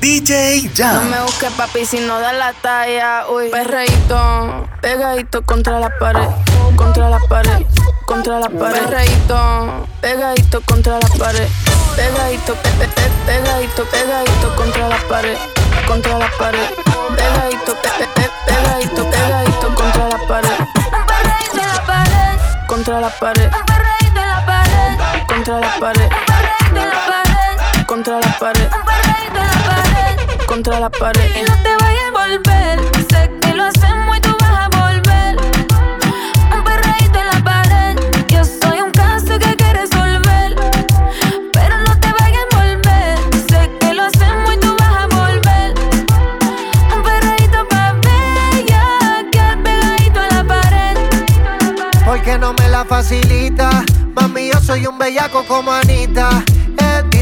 DJ Jam. No me busques papi si no da la talla. Uy, perreíto, pegadito contra la pared, contra la pared, contra la pared. Perreíto, pegadito contra la pared, pegadito, pe pe pe pegadito, pegadito contra la pared, contra la pared. Pegadito, pe pe pe pegadito, pegadito contra la pared. Un la pared, contra la pared, un la pared, contra la pared, contra la pared. Contra la pared. Y no te vayas a volver. Sé que lo hacemos y tú vas a volver. Un perreíto en la pared. Yo soy un caso que hay que resolver. Pero no te vayas a volver. Sé que lo hacemos y tú vas a volver. Un perreíto pa' bella. Que pegadito en la pared. Porque no me la facilita. Mami, yo soy un bellaco como Anita.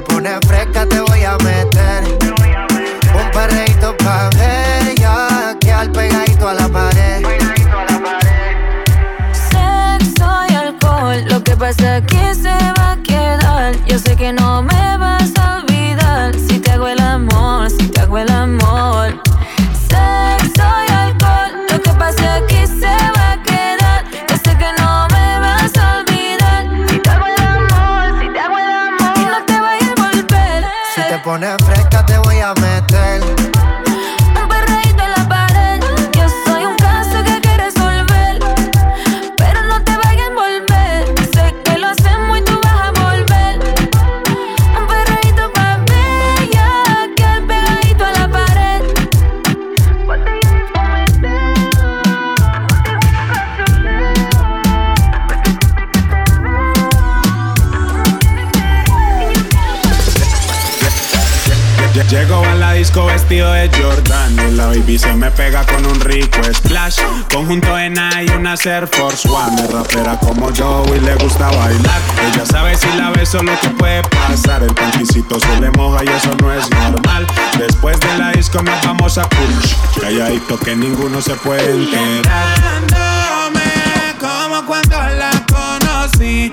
Te pones fresca, te voy a meter. Un perreíto pa' bella. Que al pegadito a la pared. Sexo y alcohol, lo que pasa aquí se va a quedar. Yo sé que no Como yo y le gusta bailar. Ella sabe si la beso lo que puede pasar. El panticito se le moja y eso no es normal. Después de la disco nos vamos a push. Calladito que ninguno se puede enterar. como cuando la conocí.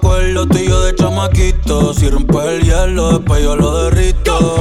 acuerdo tuyo de chamaquito. Si rompes el hielo, después yo lo derrito.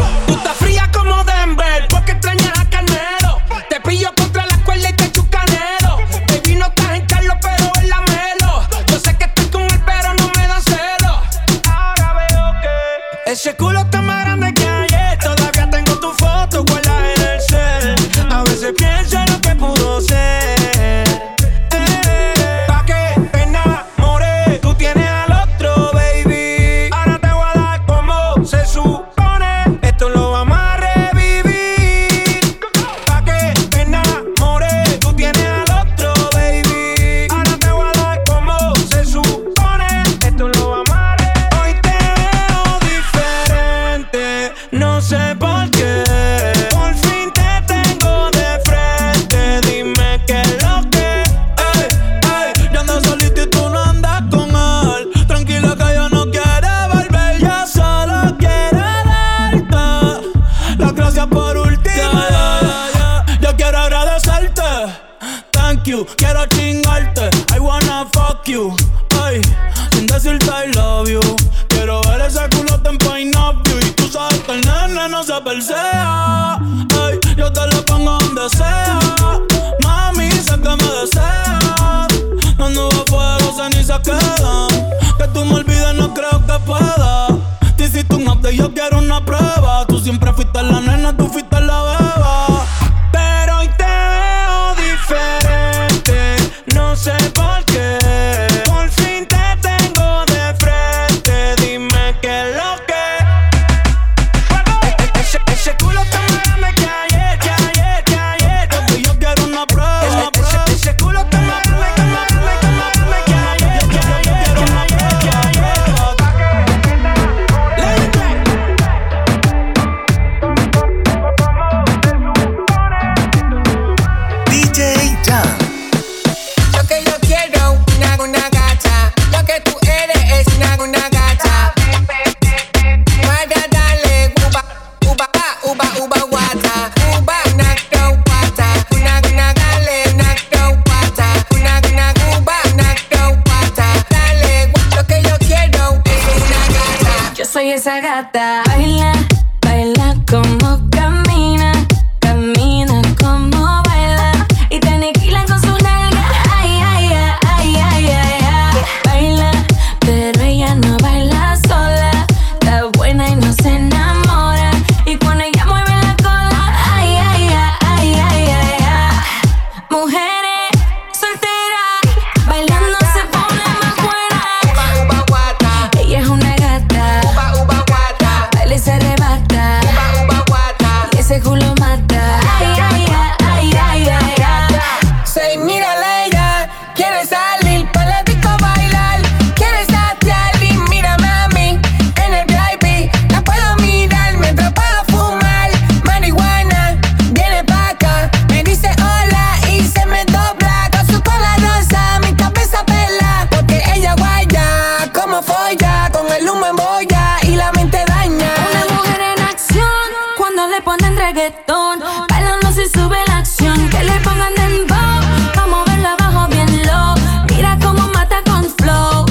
Reggaetón. Bailando si sube la acción, que le pongan dembow. Vamos a verlo abajo bien low. Mira cómo mata con flow.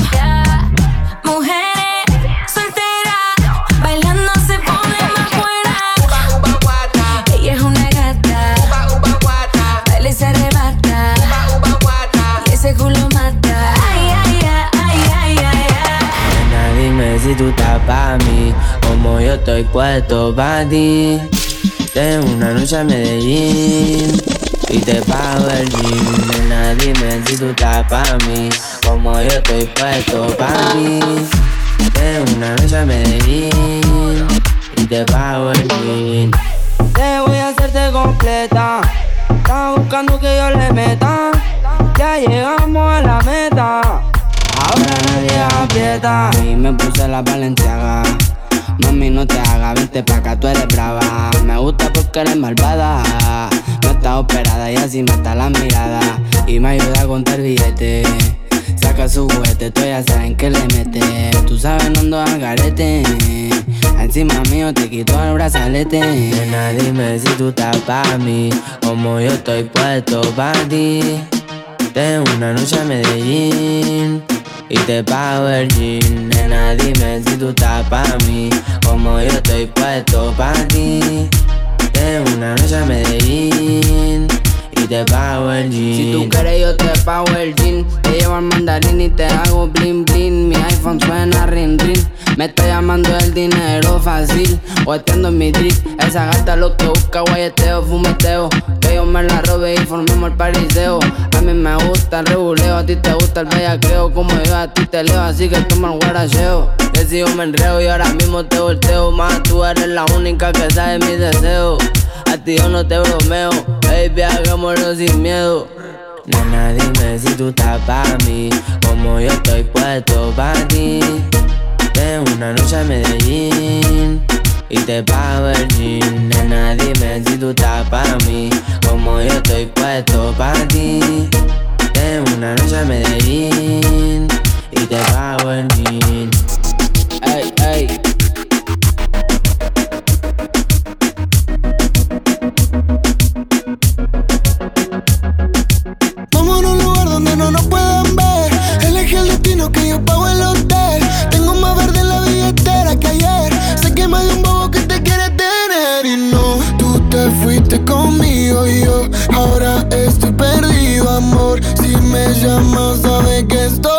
Mujeres solteras, bailando se pone más buena. Ella es una gata, baila y se arrebata. Y ese culo mata. Ay, ay, ay, ay, ay, ay, ay. Nena, dime si tú estás pa' mí, como yo estoy puesto pa' ti. Tengo una noche a Medellín y te pago el gym. Nena, dime si tú estás pa' mí, como yo estoy puesto pa' ti. Tengo una noche a Medellín y te pago el gym. Te voy a hacerte completa. Estás buscando que yo le meta. Ya llegamos a la meta. Ahora nadie aprieta. Y me puse la valenciaga. Mami, no te hagas, vente pa' acá, tú eres brava. Me gusta porque eres malvada. No estás operada y así mata la mirada. Y me ayuda a contar billetes. Saca su juguete, tú ya saben que le mete. Tú sabes, no ando al garete. Encima mío te quito el brazalete. Nena, dime si tú estás pa' mí, como yo estoy puesto pa' ti. Tengo una noche a Medellín y te pago el gym. Nena, dime si tú estás pa' mí, como yo estoy puesto pa' ti. Tengo una noche a Medellín Si tú quieres yo te pago el jean. Te llevo al mandarín y te hago bling bling. Mi iPhone suena ring ring Me está llamando el dinero fácil. O atiendo en mi drip. Esa gata lo que busca guayeteo, fumeteo. Que yo me la robe y formemos el pariseo. A mí me gusta el reguleo A ti te gusta el bellaqueo. Como yo a ti te leo Así que toma el guaracheo. Que si yo me enreo y ahora mismo te volteo. Más tú eres la única que sabe mis deseos a ti yo no te bromeo, baby, hagámoslo sin miedo. Nena, dime si tú estás pa' mí, como yo estoy puesto pa' ti. Tengo una noche a Medellín y te pago el gym. Nena, dime si tú estás pa' mí, como yo estoy puesto pa' ti. Tengo una noche a Medellín y te pago el gym. Ey, ey. Fuiste conmigo y yo ahora estoy perdido, amor. Si me llamas, sabes que estoy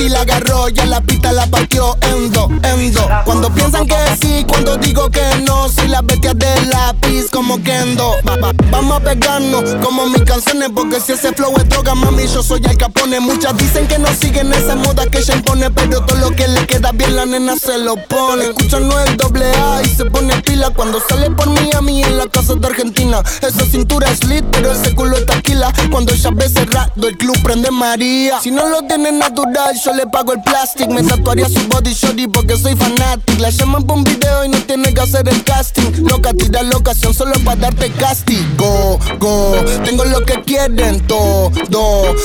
goti la agarró. Ya la pista la partió en dos, en dos. Cuando piensan que sí, cuando digo que no. Soy la bestia de lápiz como Kendo. Va- va- vamos a pegarnos como mis canciones. Porque si ese flow es droga, mami, yo soy el capone. Muchas dicen que no siguen esa moda que ella impone. Pero todo lo que le queda bien, la nena se lo pone. Escucha no el doble A y se pone pila. Cuando sale por mí a mí en la casa de Argentina. Esa cintura es lit, pero ese culo es taquila. Cuando ella ve cerrado, el club prende María. Si no lo tiene natural, yo le pago el plastic. Me tatuaría su body shorty porque soy fanatic. La llaman por un video y no tiene que hacer el casting. Loca, tira la ocasión solo para darte castigo. Go, tengo lo que quieren todo.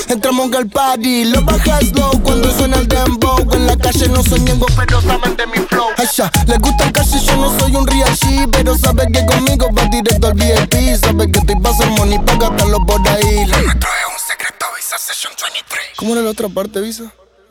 Entramos al party, lo bajas low cuando suena el dembow. En la calle no soy ñengo, pero saben de mi flow. Ay, ya, les gusta el calle, yo no soy un real G, pero sabe que conmigo va directo al VIP. Sabe que estoy pasando money para gastarlo por ahí. Lo nuestro es un secreto, Visa Session 23. ¿Cómo era la otra parte, Visa?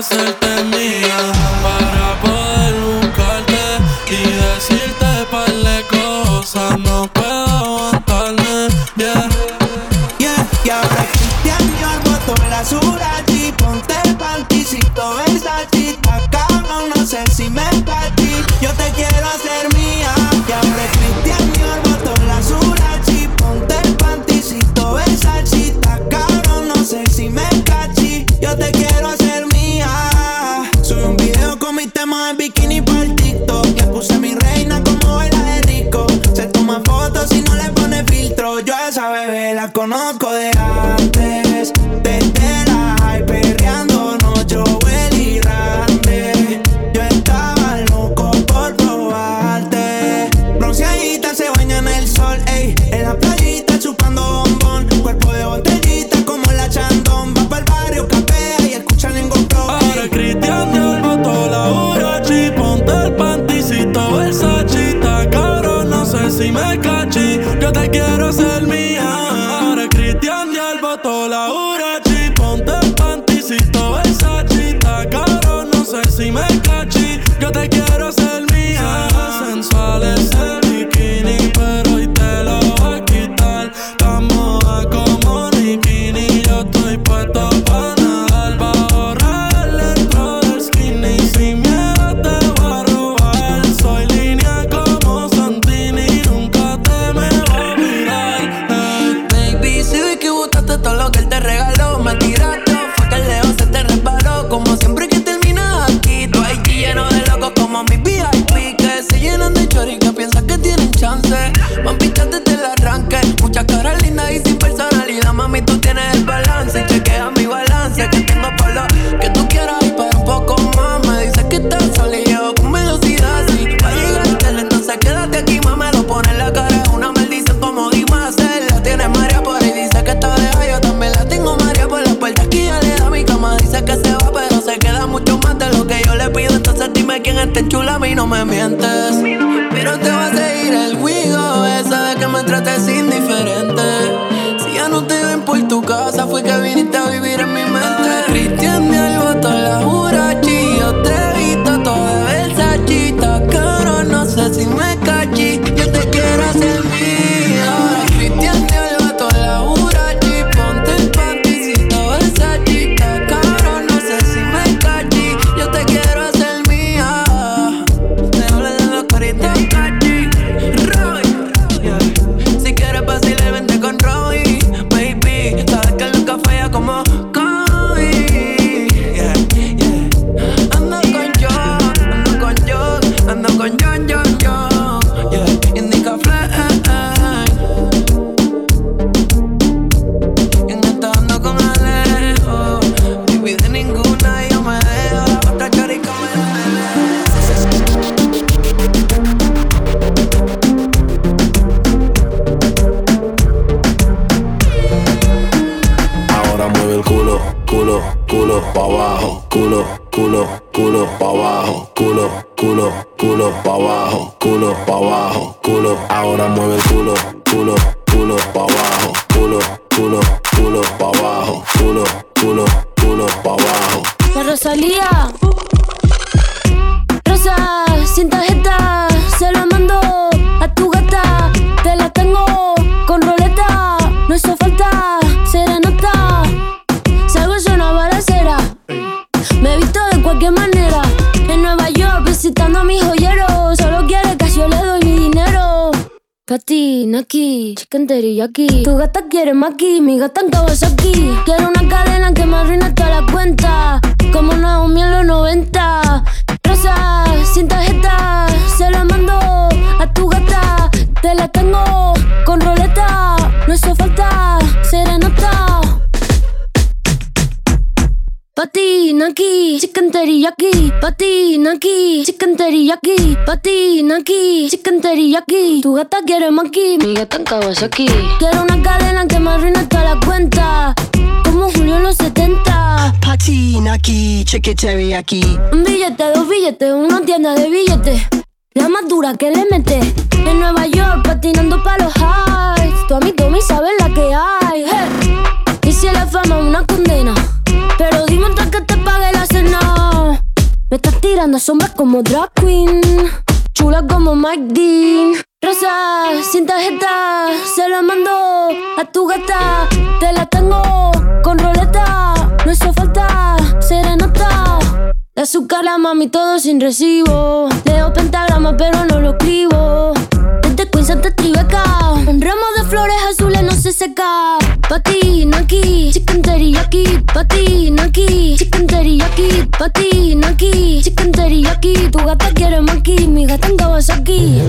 hacerte mía para poder buscarte y decirte par de cosas. No puedo aguantarme, yeah. Yeah, y ahora Cristian Dior botó la Surachi, ponte panticito Versace, cabrón, no sé si me partí, yo te quiero hacer mía. Y ahora Cristian Dior botó la Surachi, ponte panticito Versace, cabrón, no sé si me cachí, yo te quiero que viniste a vivir en mi mente. Cristian me algo toda la teriyaki Tu gata quiere maki, mi gata en Kawasaki Quiero una cadena chicken teriyaki Pati, Naki, chicken teriyaki Pati, Naki, chicken teriyaki Tu gata quiere maki, mi gata en Kawasaki Quiero una cadena que me arruine toda la cuenta Como Julio en los 70 Pati, Naki, chicken teriyaki. Un billete, dos billetes, una tienda de billetes La más dura que le mete En Nueva York patinando pa' los highs Tu amigo me sabe la que hay hey. Y si la fama es una condena Pero dime antes que te pague la cena. Me estás tirando sombras como drag queen. Chula como Mike Dean. Rosa, sin tarjeta Se la mando a tu gata. Te la tengo con roleta No hizo falta serenata de azúcar la mami todo sin recibo. Leo pentagrama pero no lo escribo Hasta Tribeca Un ramo de flores azules no se seca. Pati, Naki, chicken teriyaki Pati, Naki, chicken teriyaki Pati, Naki, chicken teriyaki Tu gata quiere maki, mi gata en Kawasaki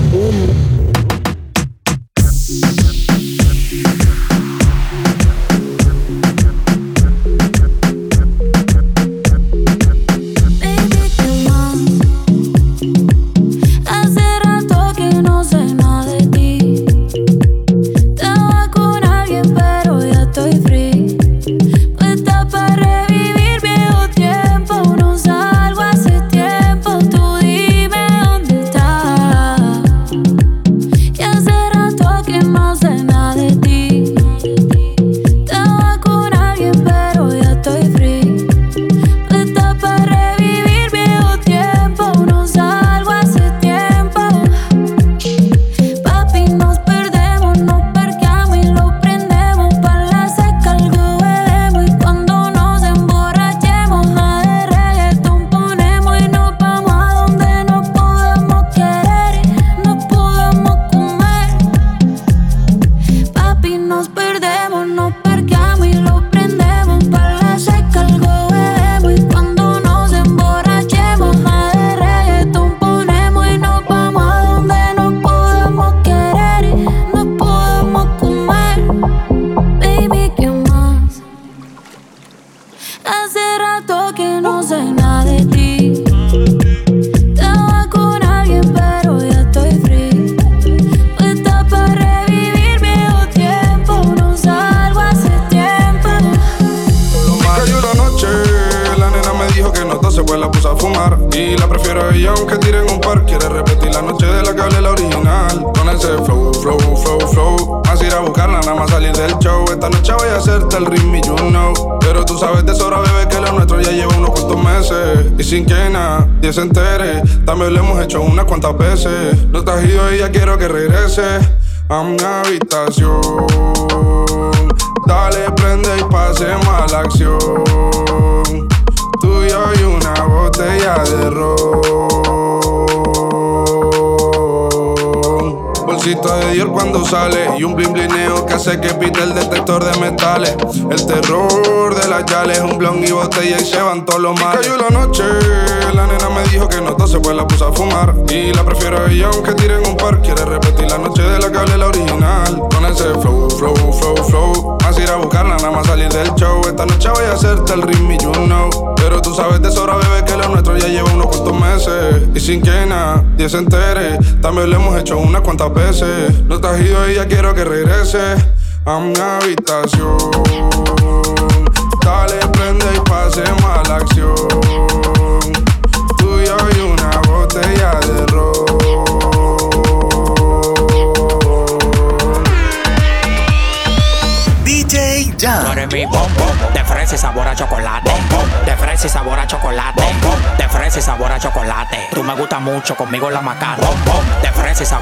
Hace rato que no sé nada de ti. Estaba con alguien, pero ya estoy free. Puesta para revivir viejo tiempo. No salgo hace tiempo. Cayó una noche, la nena me dijo que no tose, pues la puse a fumar. Y la prefiero a ella aunque tiren un par. Quiere repetir la noche de la que hablé la original. Con ese flow, ir a buscarla, nada más salir del show. Esta noche voy a hacerte el ritmo, you know. Pero tú sabes de sobra, bebé, que lo nuestro ya lleva unos cuantos meses. Y sin que nadie se entere, también lo hemos hecho unas cuantas veces. No estás ido y ya quiero que regrese a mi habitación. Dale, prende y pasemos a la acción. Tú y yo y una botella de ron. Bolsito de Dior cuando sale y un blin blineo que hace que pite el detector de metales. El terror de las yales, un blon y botella y se van todos los males. Cayó la noche, la nena me dijo que no tose, pues la puse a fumar. Y la prefiero a ella aunque tiren un par. Quiere repetir la noche de la hablé la original. Con ese flow, flow, flow, flow. Más ir a buscarla, nada más salir del show. Esta noche voy a hacerte el ritmo, you know. Pero tú sabes de sobra, bebé, que lo nuestro ya lleva unos cuantos meses. Y sin que nadie se entere, también lo hemos hecho unas cuantas veces. No estás ido y ya quiero que regrese a mi habitación. Dale, prende y pasemos a la acción. De fresa y sabor a chocolate. De fresa y sabor a chocolate. De fresa y sabor a chocolate. Tú me gustas mucho, conmigo la macana. De fresa y sabor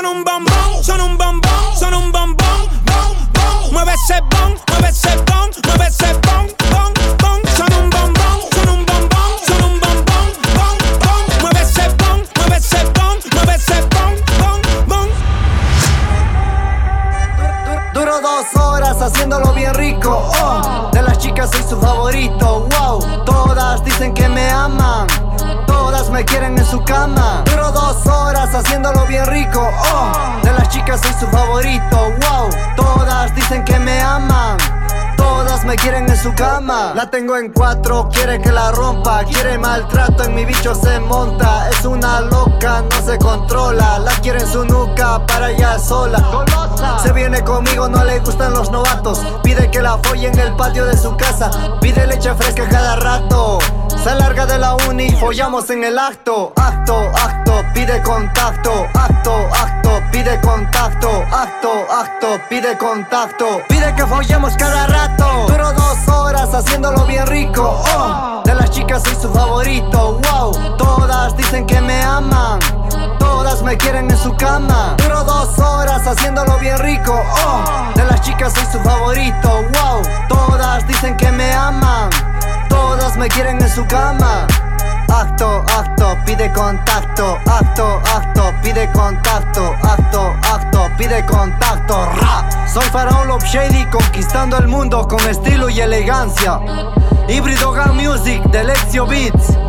Son. Un bombón, son un bombón, son un bombón, bom, bom. Mueve ese bon, La tengo en cuatro, quiere que la rompa. Quiere maltrato, en mi bicho se monta. Es una loca, no se controla. La quiere en su nuca para ella sola. Se viene conmigo, no le gustan los novatos. Pide que la folle en el patio de su casa. Pide leche fresca cada rato. Se larga de la uni, follamos en el acto. Acto, acto, pide contacto. Acto, acto, pide contacto. Acto, acto, pide contacto. Pide que follemos cada rato. Duro dos horas haciéndolo bien rico. Oh, de las chicas soy su favorito. Wow, todas dicen que me aman. Todas me quieren en su cama. Duro dos horas haciéndolo bien rico. Oh, de las chicas soy su favorito. Wow, todas dicen que me aman. Todas me quieren en su cama. Acto, acto, pide contacto. Acto, acto, pide contacto. Acto, acto, pide contacto. Ra. Soy Faraón Love Shady conquistando el mundo con estilo y elegancia. Híbrido Gun Music de Lexio Beats.